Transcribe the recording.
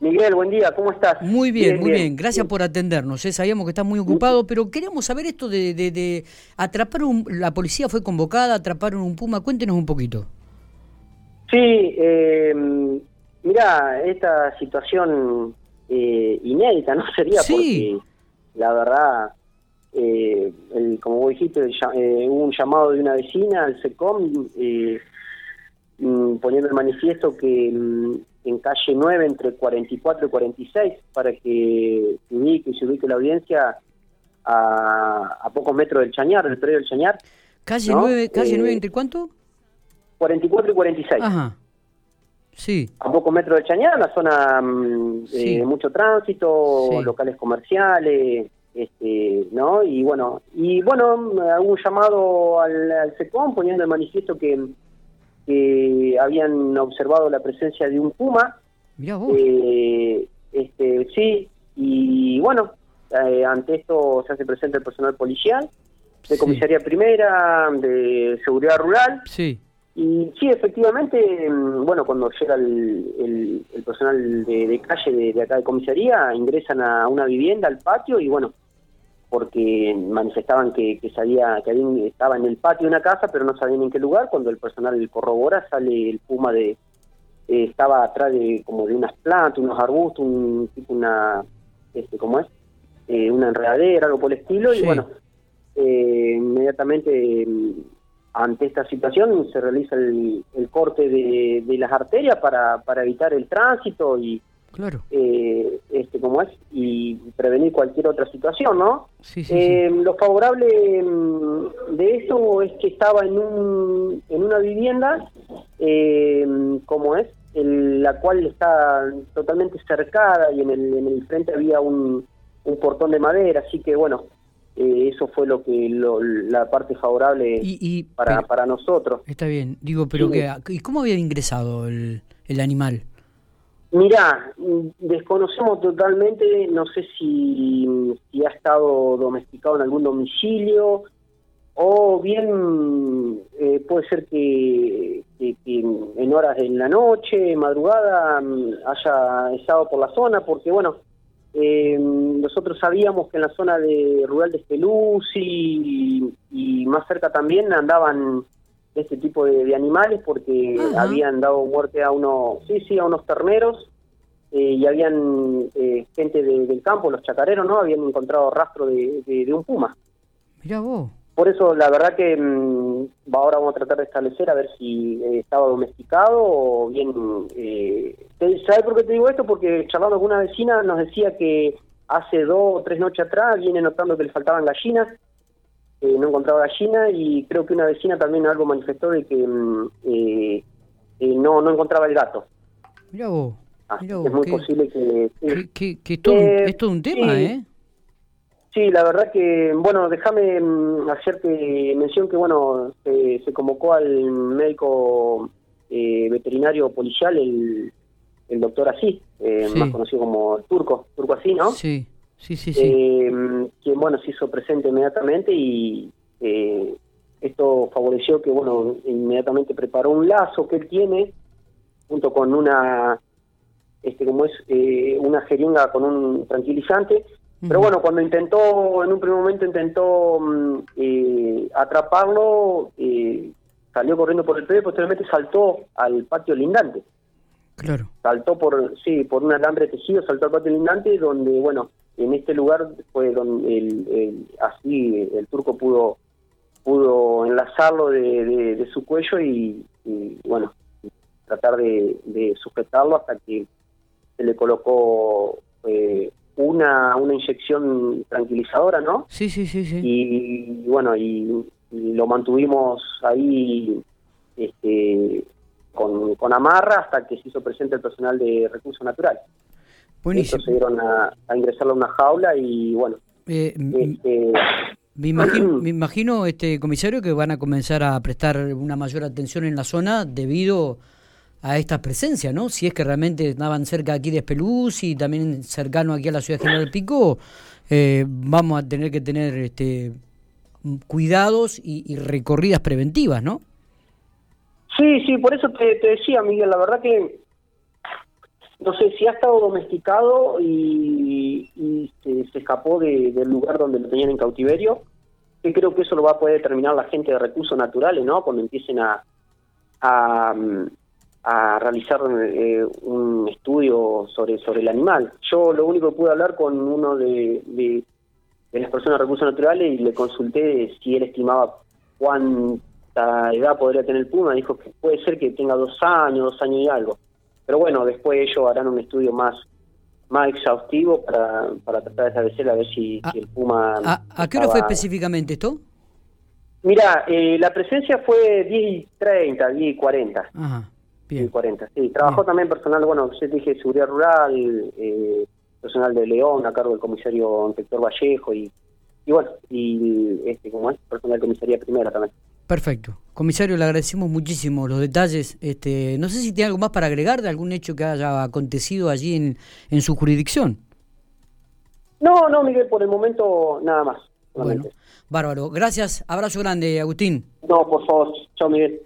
Miguel, buen día, ¿cómo estás? Muy bien, muy bien. Gracias por atendernos. ¿eh? Sabíamos que estás muy ocupado, pero queríamos saber esto de, de, atrapar un... La policía fue convocada, atraparon un puma. Cuéntenos un poquito. Sí, eh, mira, esta situación eh, inédita, ¿no? Sería porque, la verdad, eh, el, como vos dijiste, eh, hubo un llamado de una vecina al SECOM mm, poniendo el manifiesto que mm, en calle 9 entre 44 y 46 para que se ubique y se ubique la audiencia a, a pocos metros del Chañar, del predio del Chañar. ¿Calle, 9, calle 9 entre cuánto? 44 y 46. Ajá. Sí. A pocos metros del Chañar, una zona mm, de mucho tránsito, locales comerciales, este, ¿no? Y bueno, y bueno, hubo un llamado al, al SECOM poniendo el manifiesto que, que habían observado la presencia de un puma. Eh, este, sí, y bueno, eh, ante esto se hace presente el personal policial, de comisaría primera, de seguridad rural. Sí. Y sí, efectivamente, mm, bueno, cuando llega el, el, personal de, calle de, acá de comisaría, ingresan a una vivienda, al patio, y bueno, porque manifestaban que, que sabía que habían, estaba en el patio de una casa, pero no sabían en qué lugar. Cuando el personal corrobora, sale el puma de. Eh, estaba atrás de como de unas plantas, unos arbustos, un tipo una. Este, ¿Cómo es? Eh, una enredadera, algo por el estilo, y bueno, eh, inmediatamente ante esta situación se realiza el, corte de, las arterias para, para evitar el tránsito y claro eh, este como es y prevenir cualquier otra situación no sí, sí, eh, lo favorable mm, de eso es que estaba en un en una vivienda eh, como es la cual está totalmente cercada y en el, en el frente había un, un portón de madera así que bueno eh, eso fue lo que la parte favorable para, para nosotros. Está bien, digo, pero que, ¿y cómo había ingresado el, el animal? Mirá, desconocemos totalmente, no sé si, si ha estado domesticado en algún domicilio o bien eh, puede ser que, que, en horas de la noche, madrugada, mm, haya estado por la zona, porque bueno, eh, nosotros sabíamos que en la zona de rural de Esteluz y, más cerca también andaban este tipo de, animales porque habían dado muerte a unos, sí, sí, a unos terneros eh, y habían eh, gente del campo, los chacareros, ¿no? Habían encontrado rastro de, de un puma. Mira vos. Por eso, la verdad que mm, ahora vamos a tratar de establecer a ver si eh, estaba domesticado o bien... Eh, ¿Sabes por qué te digo esto? Porque charlando con una vecina nos decía que hace dos o tres noches atrás viene notando que le faltaban gallinas, eh, no encontraba gallina y creo que una vecina también algo manifestó de que mm, eh, no no encontraba el gato. Mira vos. es muy posible que... que, que, es todo un tema, ¿eh? Sí, la verdad que, bueno, déjame mm, hacerte mención que, bueno, se, convocó al médico eh, veterinario policial, el, el doctor Así, eh, más conocido como Turco, Turco Así, ¿no? Sí, sí, sí, sí. Eh, quien, bueno, se hizo presente inmediatamente y esto favoreció que, bueno, inmediatamente preparó un lazo que él tiene, junto con una, este, como es, una jeringa con un tranquilizante, pero bueno, cuando intentó, en un primer momento intentó mm, eh, atraparlo, eh, salió corriendo por el predio y posteriormente saltó al patio lindante. Claro. Saltó por, sí, por un alambre tejido, saltó al patio lindante, donde, bueno, en este lugar fue donde el, así el turco pudo pudo enlazarlo de, su cuello y, bueno, tratar de, sujetarlo hasta que se le colocó eh, una, una inyección tranquilizadora, ¿no? Sí, sí, sí, sí. Y, bueno, y, lo mantuvimos ahí este, con, con amarra hasta que se hizo presente el personal de recursos naturales. Buenísimo. se dieron a, ingresarlo a una jaula y bueno. Eh, este, me imagino, me imagino, este comisario, que van a comenzar a prestar una mayor atención en la zona debido a esta presencia, ¿no? Si es que realmente estaban cerca aquí de Espeluz y también cercano aquí a la ciudad de General Pico, eh, vamos a tener que tener este cuidados y, recorridas preventivas, ¿no? Sí, sí, por eso te, decía, Miguel, la verdad que no sé si ha estado domesticado y, se, escapó del lugar donde lo tenían en cautiverio, que creo que eso lo va a poder determinar la gente de recursos naturales, ¿no? Cuando empiecen a, a, realizar eh, un estudio sobre, sobre el animal. Yo lo único que pude hablar con uno de, de, las personas de recursos naturales y le consulté si él estimaba cuánta edad podría tener el puma, dijo que puede ser que tenga dos años, dos años y algo. Pero bueno, después ellos harán un estudio más más exhaustivo para, para tratar de establecer a ver si, ah, el puma... ¿A, qué hora fue específicamente esto? Mira, eh, la presencia fue 10 y 30, 10 y 40. Ajá, bien. 40, sí. Trabajó también personal, bueno, yo dije seguridad rural, eh, personal de León, a cargo del comisario inspector Vallejo y, y bueno, y este, como es, personal de comisaría primera también. Perfecto. Comisario, le agradecemos muchísimo los detalles. Este, no sé si tiene algo más para agregar de algún hecho que haya acontecido allí en, en su jurisdicción. No, no, Miguel, por el momento nada más. Bueno, bárbaro. Gracias. Abrazo grande, Agustín. No, por favor. Chao, Miguel.